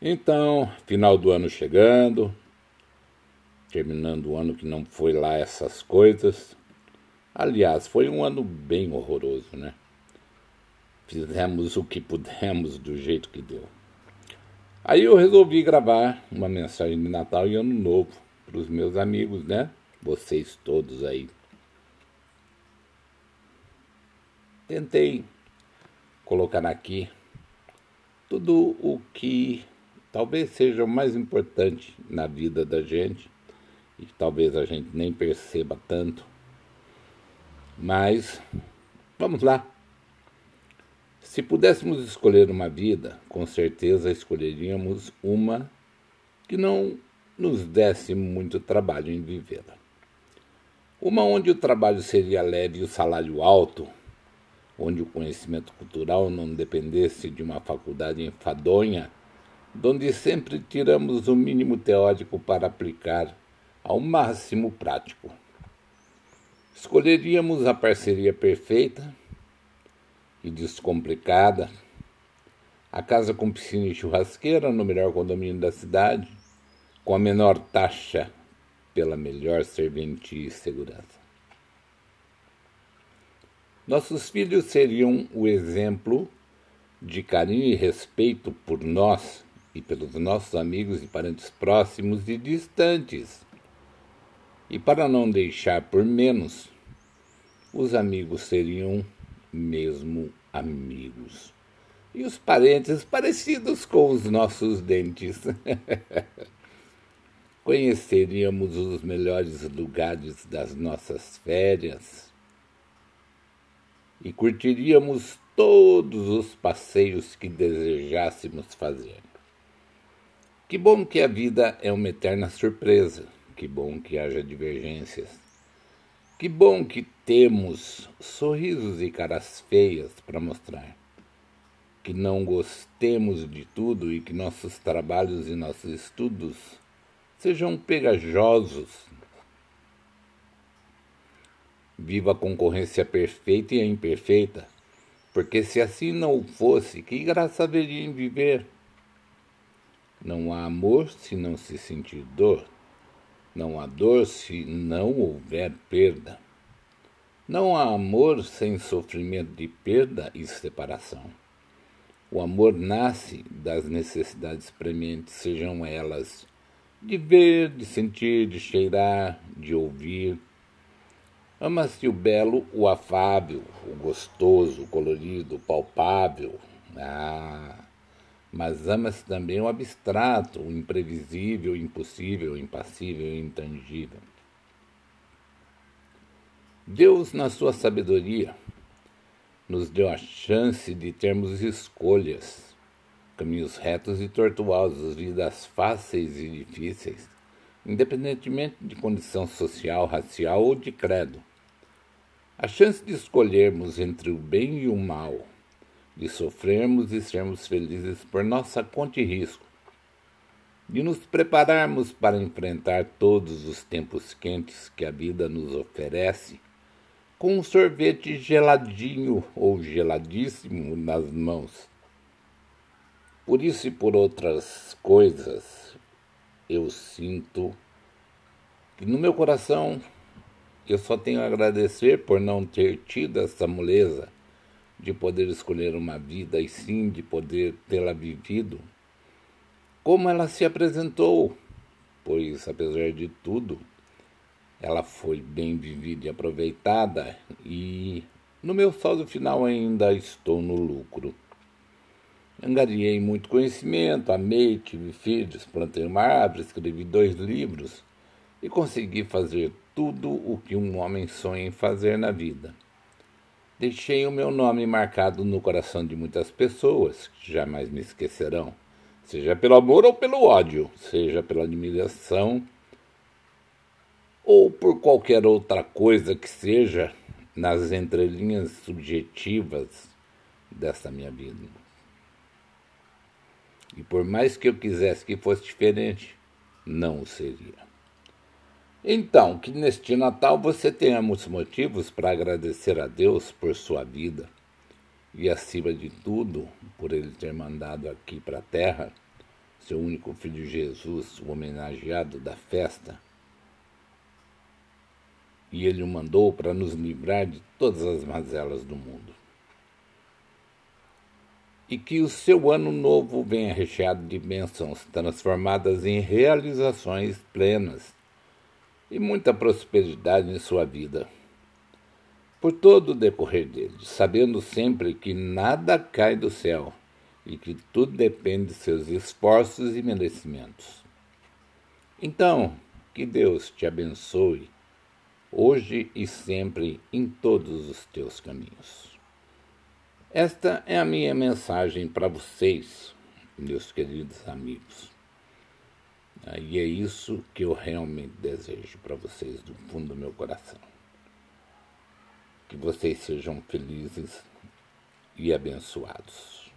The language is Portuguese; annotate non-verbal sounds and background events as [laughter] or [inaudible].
Então, final do ano chegando, terminando o ano que não foi lá essas coisas. Aliás, foi um ano bem horroroso, né? Fizemos o que pudemos do jeito que deu. Aí eu resolvi gravar uma mensagem de Natal e Ano Novo para os meus amigos, né? Vocês todos aí. Tentei colocar aqui tudo o que talvez seja o mais importante na vida da gente e talvez a gente nem perceba tanto. Mas vamos lá. Se pudéssemos escolher uma vida, com certeza escolheríamos uma que não nos desse muito trabalho em vivê-la. Uma onde o trabalho seria leve e o salário alto, onde o conhecimento cultural não dependesse de uma faculdade enfadonha donde sempre tiramos o mínimo teórico para aplicar ao máximo prático. Escolheríamos a parceria perfeita e descomplicada, a casa com piscina e churrasqueira no melhor condomínio da cidade, com a menor taxa pela melhor serventia e segurança. Nossos filhos seriam o exemplo de carinho e respeito por nós e pelos nossos amigos e parentes próximos e distantes. E para não deixar por menos, os amigos seriam mesmo amigos. E os parentes parecidos com os nossos dentes. [laughs] Conheceríamos os melhores lugares das nossas férias e curtiríamos todos os passeios que desejássemos fazer. Que bom que a vida é uma eterna surpresa. Que bom que haja divergências. Que bom que temos sorrisos e caras feias para mostrar. Que não gostemos de tudo e que nossos trabalhos e nossos estudos sejam pegajosos. Viva a concorrência perfeita e a imperfeita, porque se assim não fosse, que graça haveria em viver? Não há amor se não se sentir dor. Não há dor se não houver perda. Não há amor sem sofrimento de perda e separação. O amor nasce das necessidades prementes, sejam elas de ver, de sentir, de cheirar, de ouvir. Ama-se o belo, o afável, o gostoso, o colorido, o palpável. Ah! Mas ama-se também o abstrato, o imprevisível, o impossível, o impassível e intangível. Deus, na sua sabedoria, nos deu a chance de termos escolhas, caminhos retos e tortuosos, vidas fáceis e difíceis, independentemente de condição social, racial ou de credo. A chance de escolhermos entre o bem e o mal, de sofrermos e sermos felizes por nossa conta e risco, de nos prepararmos para enfrentar todos os tempos quentes que a vida nos oferece, com um sorvete geladinho ou geladíssimo nas mãos. Por isso e por outras coisas, eu sinto que no meu coração eu só tenho a agradecer por não ter tido essa moleza de poder escolher uma vida e sim de poder tê-la vivido, como ela se apresentou, pois, apesar de tudo, ela foi bem vivida e aproveitada, e no meu saldo final ainda estou no lucro. Angariei muito conhecimento, amei, tive filhos, plantei uma árvore, escrevi dois livros e consegui fazer tudo o que um homem sonha em fazer na vida. Deixei o meu nome marcado no coração de muitas pessoas que jamais me esquecerão, seja pelo amor ou pelo ódio, seja pela admiração ou por qualquer outra coisa que seja nas entrelinhas subjetivas dessa minha vida. E por mais que eu quisesse que fosse diferente, não o seria. Então, que neste Natal você tenha muitos motivos para agradecer a Deus por sua vida. E, acima de tudo, por Ele ter mandado aqui para a Terra seu único filho Jesus, o homenageado da festa, e ele o mandou para nos livrar de todas as mazelas do mundo. E que o seu ano novo venha recheado de bênçãos transformadas em realizações plenas e muita prosperidade em sua vida. Por todo o decorrer dele, sabendo sempre que nada cai do céu e que tudo depende de seus esforços e merecimentos. Então, que Deus te abençoe hoje e sempre em todos os teus caminhos. Esta é a minha mensagem para vocês, meus queridos amigos. E é isso que eu realmente desejo para vocês do fundo do meu coração. Que vocês sejam felizes e abençoados.